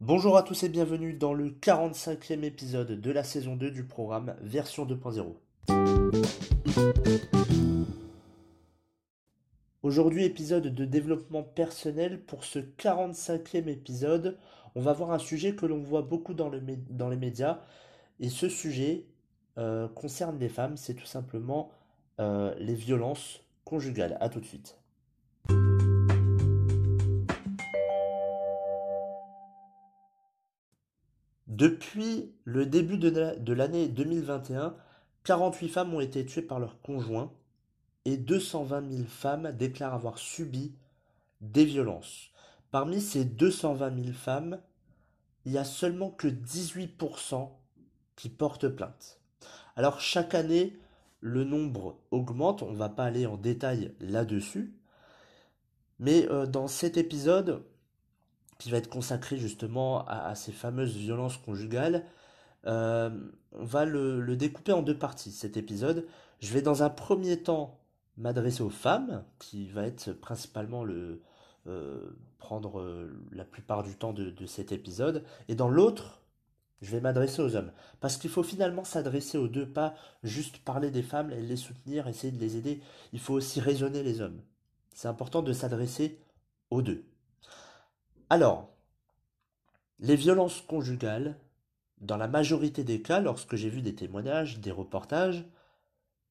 Bonjour à tous et bienvenue dans le 45e épisode de la saison 2 du programme version 2.0. Aujourd'hui, épisode de développement personnel. Pour ce 45e épisode, on va voir un sujet que l'on voit beaucoup dans, le, dans, les médias. Et ce sujet euh, concerne les femmes, c'est tout simplement euh, les violences conjugales. A tout de suite. Depuis le début de l'année 2021, 48 femmes ont été tuées par leur conjoint et 220 000 femmes déclarent avoir subi des violences. Parmi ces 220 000 femmes, il n'y a seulement que 18% qui portent plainte. Alors chaque année, le nombre augmente, on ne va pas aller en détail là-dessus, mais euh, dans cet épisode, qui va être consacré justement à, ces fameuses violences conjugales. Euh, on va le, découper en deux parties, cet épisode. Je vais dans un premier temps m'adresser aux femmes, qui va être principalement le euh, prendre euh, la plupart du temps de, de cet épisode. Et dans l'autre, je vais m'adresser aux hommes. Parce qu'il faut finalement s'adresser aux deux, pas juste parler des femmes et les soutenir, essayer de les aider. Il faut aussi raisonner les hommes. C'est important de s'adresser aux deux. Alors, les violences conjugales, dans la majorité des cas, lorsque j'ai vu des témoignages, des reportages,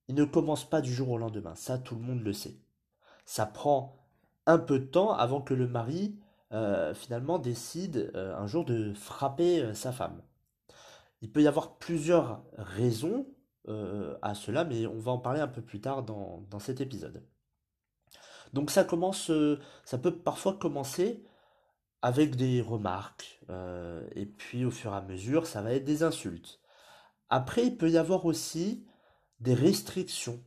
ils ne commencent pas du jour au lendemain. Ça, tout le monde le sait. Ça prend un peu de temps avant que le mari, euh, finalement, décide euh, un jour de frapper euh, sa femme. Il peut y avoir plusieurs raisons à cela, mais on va en parler un peu plus tard dans, dans cet épisode. Donc ça commence, ça peut parfois commencer avec des remarques, euh, et puis au fur et à mesure, ça va être des insultes. Après, il peut y avoir aussi des restrictions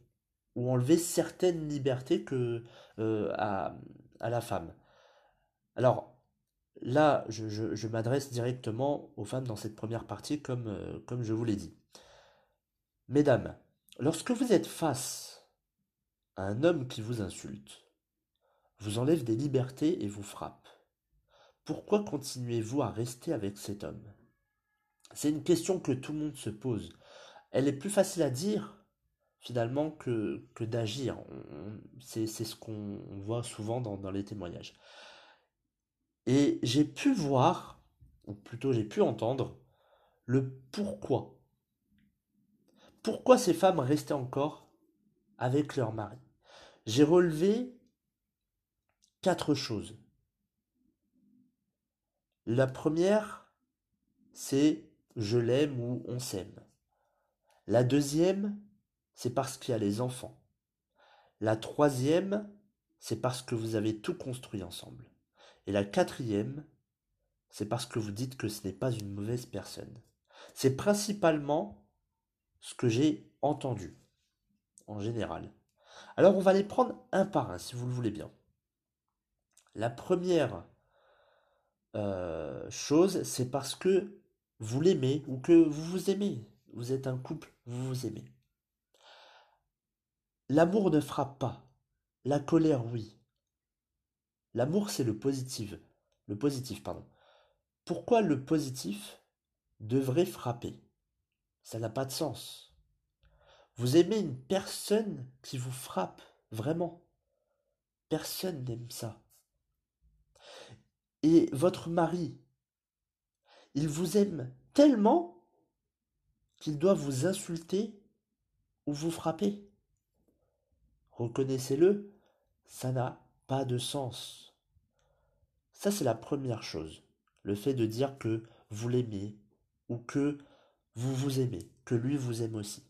ou enlever certaines libertés que, euh, à, la femme. Alors, là, je, m'adresse directement aux femmes dans cette première partie, comme, euh, comme je vous l'ai dit. Mesdames, lorsque vous êtes face à un homme qui vous insulte, vous enlève des libertés et vous frappe, pourquoi continuez-vous à rester avec cet homme? C'est une question que tout le monde se pose. Elle est plus facile à dire finalement que, que d'agir. C'est ce qu'on voit souvent dans, dans les témoignages. Et j'ai pu voir, ou plutôt j'ai pu entendre, le pourquoi. Pourquoi ces femmes restaient encore avec leur mari? J'ai relevé quatre choses. La première, c'est je l'aime ou on s'aime. La deuxième, c'est parce qu'il y a les enfants. La troisième, c'est parce que vous avez tout construit ensemble. Et la quatrième, c'est parce que vous dites que ce n'est pas une mauvaise personne. C'est principalement ce que j'ai entendu, en général. Alors on va les prendre un par un, si vous le voulez bien. La première euh, chose, c'est parce que vous l'aimez ou que vous vous aimez. Vous êtes un couple, vous vous aimez. L'amour ne frappe pas. La colère, oui. L'amour, c'est le positif. Le positif, pardon. Pourquoi le positif devrait frapper? Ça n'a pas de sens. Vous aimez une personne qui vous frappe, vraiment. Personne n'aime ça. Et votre mari, il vous aime tellement qu'il doit vous insulter ou vous frapper. Reconnaissez-le, ça n'a pas de sens. Ça, c'est la première chose. Le fait de dire que vous l'aimez ou que vous vous aimez, que lui vous aime aussi.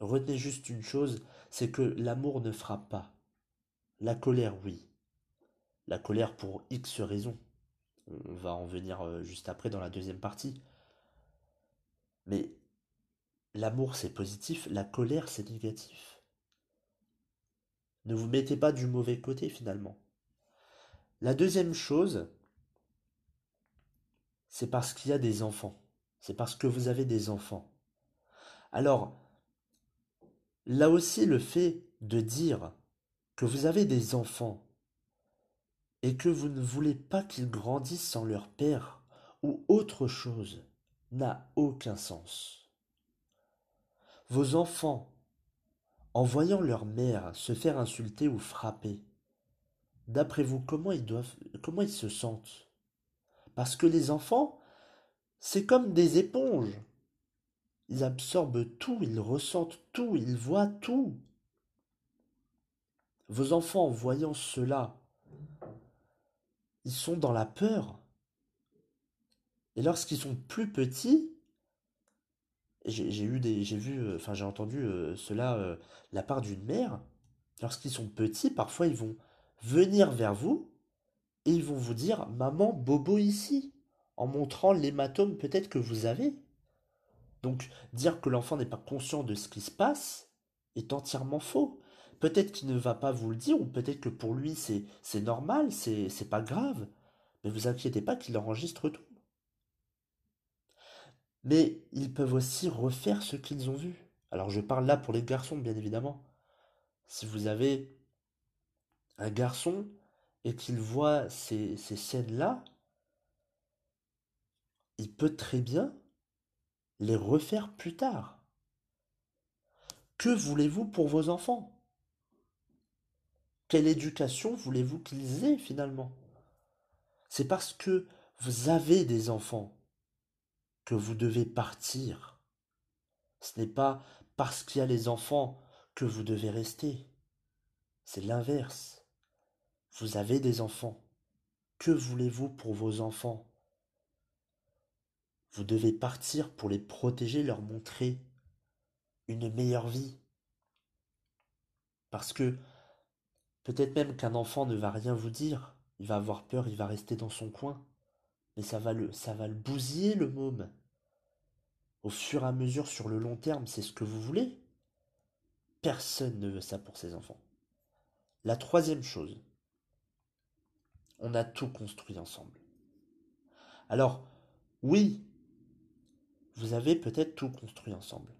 retenez juste une chose, c'est que l'amour ne frappe pas. La colère, oui. La colère pour X raisons. On va en venir euh, juste après dans la deuxième partie. Mais l'amour, c'est positif, la colère, c'est négatif. Ne vous mettez pas du mauvais côté finalement. La deuxième chose, c'est parce qu'il y a des enfants. C'est parce que vous avez des enfants. Alors, là aussi, le fait de dire que vous avez des enfants et que vous ne voulez pas qu'ils grandissent sans leur père ou autre chose n'a aucun sens. Vos enfants, en voyant leur mère se faire insulter ou frapper, d'après vous, comment ils doivent, comment ils se sentent? Parce que les enfants, c'est comme des éponges. Ils absorbent tout, ils ressentent tout, ils voient tout. Vos enfants, en voyant cela, ils sont dans la peur. Et lorsqu'ils sont plus petits, j'ai eu des, j'ai vu, euh, enfin j'ai entendu euh, cela euh, la part d'une mère. Lorsqu'ils sont petits, parfois ils vont venir vers vous et ils vont vous dire maman bobo ici en montrant l'hématome peut-être que vous avez. Donc dire que l'enfant n'est pas conscient de ce qui se passe est entièrement faux. Peut-être qu'il ne va pas vous le dire, ou peut-être que pour lui c'est, normal, c'est, pas grave. Mais vous inquiétez pas qu'il enregistre tout. Mais ils peuvent aussi refaire ce qu'ils ont vu. Alors je parle là pour les garçons, bien évidemment. Si vous avez un garçon et qu'il voit ces, ces scènes-là, il peut très bien les refaire plus tard. Que voulez-vous pour vos enfants? Quelle éducation voulez-vous qu'ils aient finalement? C'est parce que vous avez des enfants que vous devez partir. Ce n'est pas parce qu'il y a les enfants que vous devez rester. C'est l'inverse. Vous avez des enfants. Que voulez-vous pour vos enfants? Vous devez partir pour les protéger, leur montrer une meilleure vie. Parce que peut-être même qu'un enfant ne va rien vous dire, il va avoir peur, il va rester dans son coin, mais ça va le, ça bousiller le môme. Au fur et à mesure, sur le long terme, c'est ce que vous voulez. Personne ne veut ça pour ses enfants. La troisième chose, on a tout construit ensemble. Alors, oui, vous avez peut-être tout construit ensemble.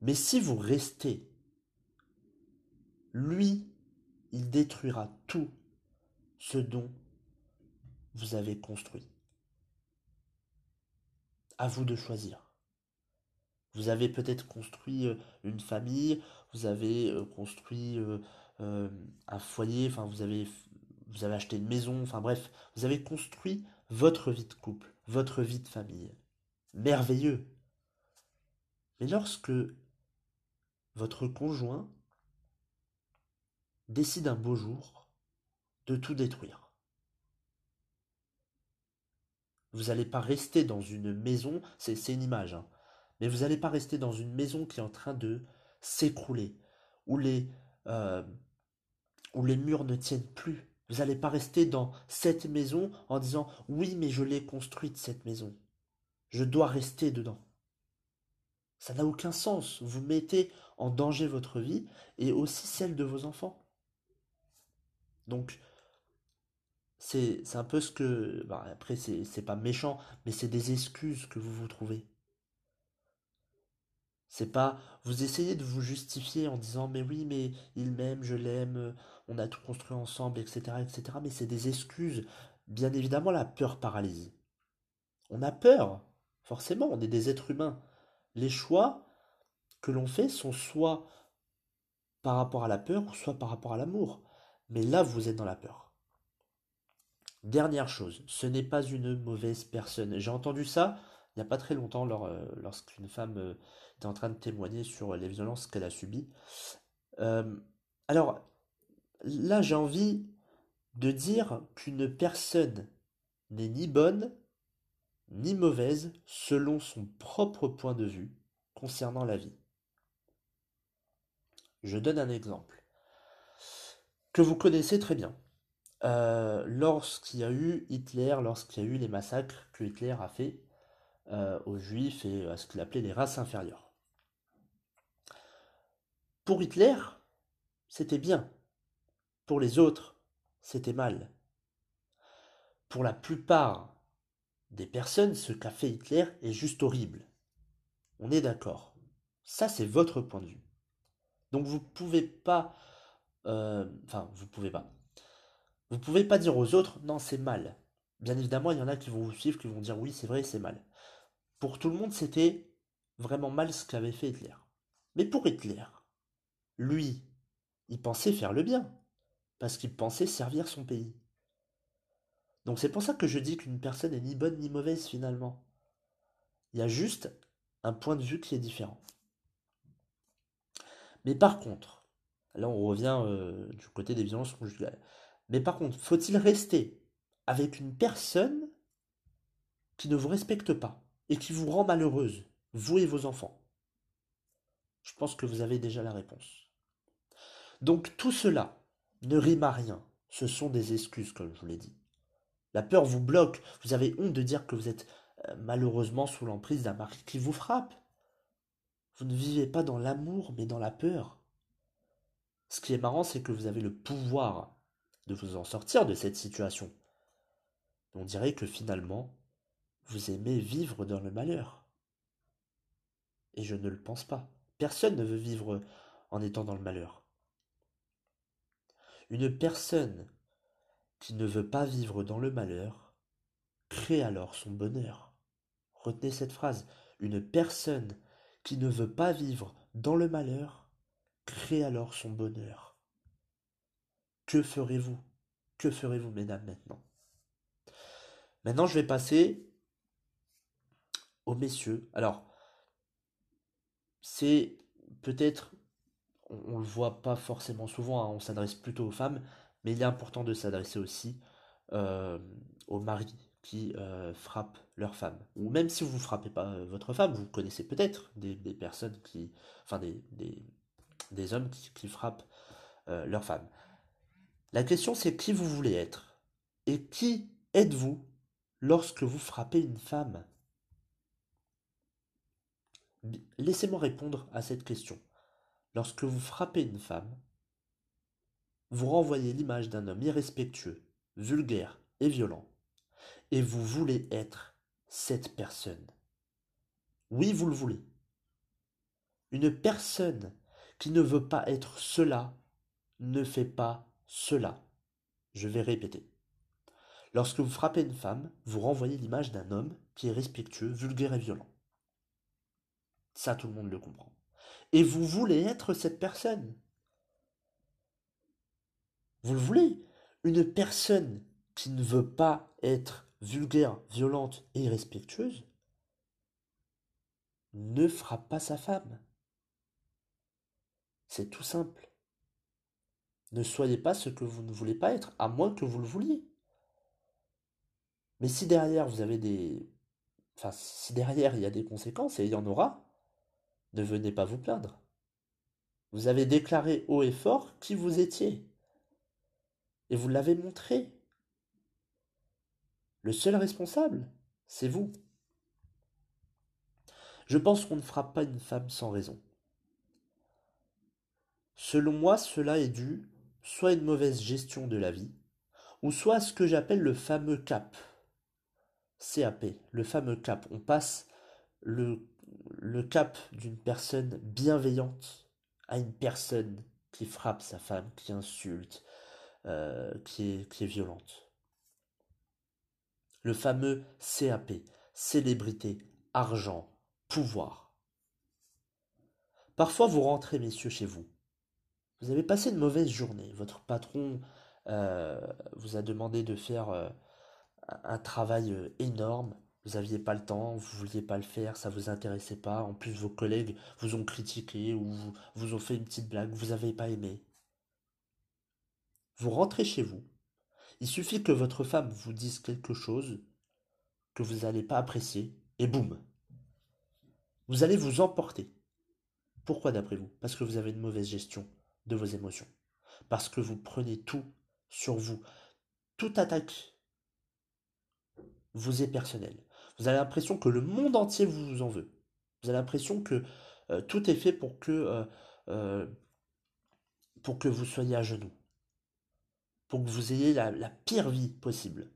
Mais si vous restez, lui, il détruira tout ce dont vous avez construit. À vous de choisir. Vous avez peut-être construit euh, une famille, vous avez euh, construit euh, un foyer, vous avez vous avez acheté une maison, enfin bref, vous avez construit votre vie de couple, votre vie de famille. Merveilleux. Mais lorsque votre conjoint décide un beau jour de tout détruire, vous n'allez pas rester dans une maison, c'est une image, hein, mais vous n'allez pas rester dans une maison qui est en train de s'écrouler, où euh, où les murs ne tiennent plus, vous n'allez pas rester dans cette maison en disant oui, mais je l'ai construite cette maison. Je dois rester dedans. Ça n'a aucun sens. Vous mettez en danger votre vie et aussi celle de vos enfants. Donc, c'est un peu ce que. Bah, après, c'est pas méchant, mais c'est des excuses que vous vous trouvez. C'est pas. Vous essayez de vous justifier en disant mais oui, mais il m'aime, je l'aime, on a tout construit ensemble, etc., etc. Mais c'est des excuses. Bien évidemment, la peur paralyse. On a peur, forcément, on est des êtres humains. Les choix que l'on fait sont soit par rapport à la peur soit par rapport à l'amour. Mais là, vous êtes dans la peur. Dernière chose, ce n'est pas une mauvaise personne. J'ai entendu ça il n'y a pas très longtemps euh, lorsqu'une femme euh, était en train de témoigner sur les violences qu'elle a subies. Euh, alors, là, j'ai envie de dire qu'une personne n'est ni bonne ni mauvaise selon son propre point de vue concernant la vie. Je donne un exemple que vous connaissez très bien. Euh, lorsqu'il y a eu Hitler, lorsqu'il y a eu les massacres que Hitler a fait euh, aux Juifs et à ce qu'il appelait les races inférieures. Pour Hitler, c'était bien. Pour les autres, c'était mal. Pour la plupart des personnes, ce qu'a fait Hitler est juste horrible. On est d'accord. Ça, c'est votre point de vue. Donc vous pouvez pas... Euh, enfin, vous pouvez pas. Vous pouvez pas dire aux autres, non, c'est mal. Bien évidemment, il y en a qui vont vous suivre, qui vont dire, oui, c'est vrai, c'est mal. Pour tout le monde, c'était vraiment mal ce qu'avait fait Hitler. Mais pour Hitler, lui, il pensait faire le bien, parce qu'il pensait servir son pays. Donc c'est pour ça que je dis qu'une personne est ni bonne ni mauvaise finalement. Il y a juste un point de vue qui est différent. Mais par contre, là on revient euh, du côté des violences conjugales. Mais par contre, faut-il rester avec une personne qui ne vous respecte pas et qui vous rend malheureuse, vous et vos enfants? Je pense que vous avez déjà la réponse. Donc tout cela ne rime à rien. Ce sont des excuses, comme je vous l'ai dit. La peur vous bloque. Vous avez honte de dire que vous êtes euh, malheureusement sous l'emprise d'un mari qui vous frappe. Vous ne vivez pas dans l'amour, mais dans la peur. Ce qui est marrant, c'est que vous avez le pouvoir de vous en sortir de cette situation. On dirait que finalement, vous aimez vivre dans le malheur. Et je ne le pense pas. Personne ne veut vivre en étant dans le malheur. Une personne qui ne veut pas vivre dans le malheur crée alors son bonheur. Retenez cette phrase. Une personne qui ne veut pas vivre dans le malheur crée alors son bonheur. Que ferez-vous? Que ferez-vous, mesdames, maintenant? Maintenant, je vais passer aux messieurs. Alors, c'est peut-être, on, ne le voit pas forcément souvent, hein, on s'adresse plutôt aux femmes, mais il est important de s'adresser aussi euh, aux maris qui euh, frappent leur femme. Ou même si vous ne frappez pas euh, votre femme, vous connaissez peut-être des, personnes qui. Enfin, des, des, hommes qui, frappent leur femme. La question c'est qui vous voulez être? Et qui êtes-vous lorsque vous frappez une femme? Laissez-moi répondre à cette question. Lorsque vous frappez une femme, vous renvoyez l'image d'un homme irrespectueux, vulgaire et violent, et vous voulez être cette personne. Oui, vous le voulez. Une personne qui ne veut pas être cela ne fait pas cela. Je vais répéter. Lorsque vous frappez une femme, vous renvoyez l'image d'un homme qui est respectueux, vulgaire et violent. Ça, tout le monde le comprend. Et vous voulez être cette personne. Vous le voulez Une personne qui ne veut pas être vulgaire, violente et irrespectueuse ne frappe pas sa femme. C'est tout simple. Ne soyez pas ce que vous ne voulez pas être, à moins que vous le vouliez. Mais si derrière vous avez des... Enfin, si derrière il y a des conséquences, et il y en aura, ne venez pas vous plaindre. Vous avez déclaré haut et fort qui vous étiez. Et vous l'avez montré. Le seul responsable, c'est vous. Je pense qu'on ne frappe pas une femme sans raison. Selon moi, cela est dû soit à une mauvaise gestion de la vie, ou soit à ce que j'appelle le fameux cap. CAP, le fameux cap. On passe le, cap d'une personne bienveillante à une personne qui frappe sa femme, qui insulte, euh, qui, est, qui est violente. Le fameux CAP, célébrité, argent, pouvoir. Parfois vous rentrez, messieurs, chez vous. Vous avez passé une mauvaise journée. Votre patron euh, vous a demandé de faire euh, un travail énorme. Vous n'aviez pas le temps, vous ne vouliez pas le faire, ça ne vous intéressait pas. En plus, vos collègues vous ont critiqué ou vous ont fait une petite blague, vous n'avez pas aimé. Vous rentrez chez vous. Il suffit que votre femme vous dise quelque chose que vous n'allez pas apprécier, et boum. Vous allez vous emporter. Pourquoi d'après vous? Parce que vous avez une mauvaise gestion de vos émotions. Parce que vous prenez tout sur vous. Toute attaque vous est personnelle. Vous avez l'impression que le monde entier vous en veut. Vous avez l'impression que euh, tout est fait pour que, euh, euh, pour que vous soyez à genoux. Pour que vous ayez la, la pire vie possible.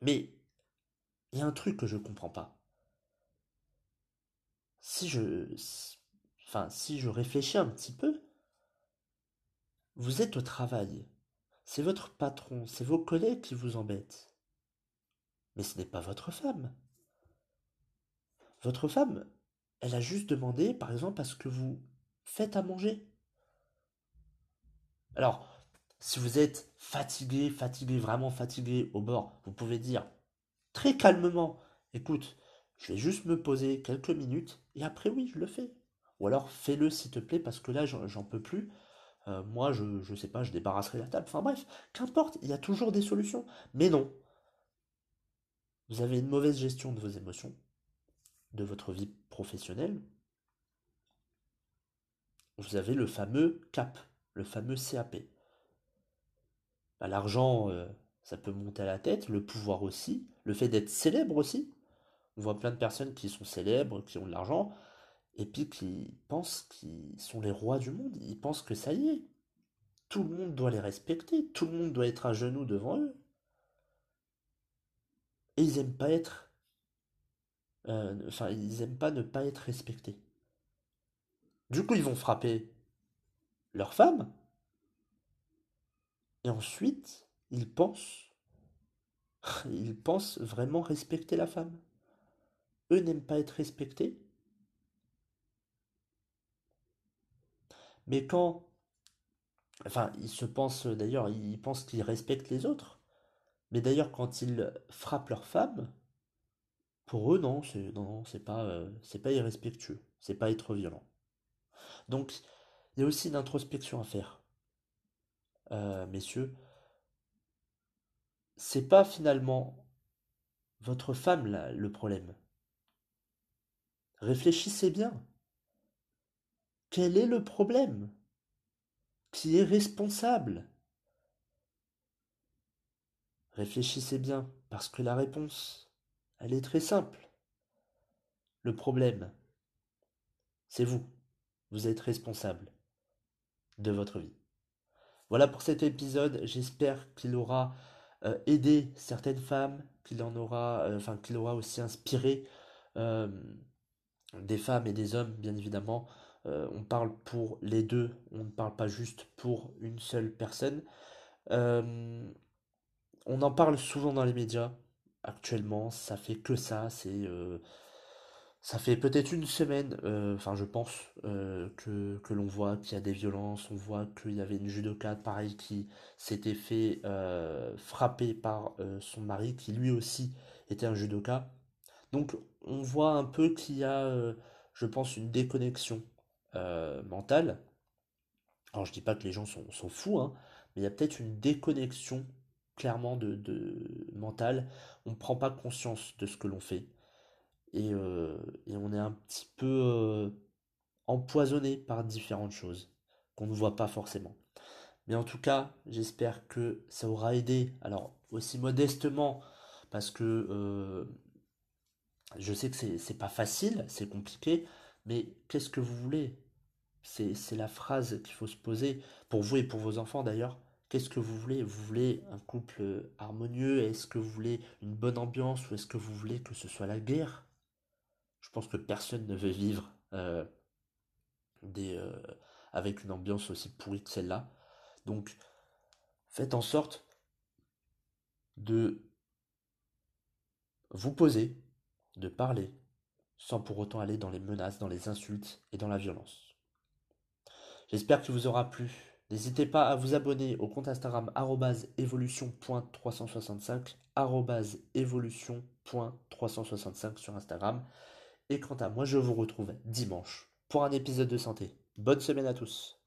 Mais il y a un truc que je ne comprends pas. Si je, enfin, si je réfléchis un petit peu, vous êtes au travail. C'est votre patron, c'est vos collègues qui vous embêtent. Mais ce n'est pas votre femme. Votre femme, elle a juste demandé, par exemple, à ce que vous faites à manger. Alors, si vous êtes fatigué, fatigué, vraiment fatigué au bord, vous pouvez dire très calmement, écoute, je vais juste me poser quelques minutes et après oui, je le fais. Ou alors fais-le s'il te plaît parce que là j'en peux plus. Euh, moi je, ne sais pas, je débarrasserai la table. Enfin bref, qu'importe, il y a toujours des solutions. Mais non. Vous avez une mauvaise gestion de vos émotions, de votre vie professionnelle. Vous avez le fameux CAP, le fameux CAP. Bah, l'argent, euh, ça peut monter à la tête, le pouvoir aussi, le fait d'être célèbre aussi. On voit plein de personnes qui sont célèbres, qui ont de l'argent, et puis qui pensent qu'ils sont les rois du monde. Ils pensent que ça y est. Tout le monde doit les respecter, tout le monde doit être à genoux devant eux. Et ils aiment pas être. Euh, enfin, ils aiment pas ne pas être respectés. Du coup, ils vont frapper leur femme. Et ensuite, ils pensent. Ils pensent vraiment respecter la femme. Eux n'aiment pas être respectés. Mais quand. Enfin, ils se pensent d'ailleurs, ils pensent qu'ils respectent les autres. Mais d'ailleurs, quand ils frappent leur femme, pour eux, non, c'est non, pas, euh, c'est pas irrespectueux, c'est pas être violent. Donc, il y a aussi une introspection à faire, euh, messieurs. C'est pas finalement votre femme là, le problème. Réfléchissez bien. Quel est le problème? Qui est responsable? Réfléchissez bien, parce que la réponse, elle est très simple. Le problème, c'est vous. Vous êtes responsable de votre vie. Voilà pour cet épisode. J'espère qu'il aura euh, aidé certaines femmes, qu'il en aura, euh, enfin qu'il aura aussi inspiré euh, des femmes et des hommes, bien évidemment. On parle pour les deux, on ne parle pas juste pour une seule personne. On en parle souvent dans les médias actuellement, ça fait que ça, c'est euh, ça fait peut-être une semaine, euh, enfin je pense, euh, que, que l'on voit qu'il y a des violences, on voit qu'il y avait une judoka pareil qui s'était fait frapper par son mari qui lui aussi était un judoka. Donc on voit un peu qu'il y a, je pense, une déconnexion mentale. Alors je dis pas que les gens sont, sont fous, hein, mais il y a peut-être une déconnexion clairement de, mental. On ne prend pas conscience de ce que l'on fait. Et, euh, on est un petit peu euh, empoisonné par différentes choses qu'on ne voit pas forcément. Mais en tout cas, j'espère que ça aura aidé. Alors, aussi modestement, parce que euh, je sais que c'est pas facile, c'est compliqué, mais qu'est-ce que vous voulez? C'est la phrase qu'il faut se poser, pour vous et pour vos enfants d'ailleurs. Qu'est-ce que vous voulez? Vous voulez un couple harmonieux? Est-ce que vous voulez une bonne ambiance? Ou est-ce que vous voulez que ce soit la guerre? Je pense que personne ne veut vivre euh, euh, avec une ambiance aussi pourrie que celle-là. Donc, faites en sorte de vous poser, de parler, sans pour autant aller dans les menaces, dans les insultes et dans la violence. J'espère que vous aura plu N'hésitez pas à vous abonner au compte Instagram evolution.365 evolution.365 sur Instagram. Et quant à moi, je vous retrouve dimanche pour un épisode de santé. Bonne semaine à tous.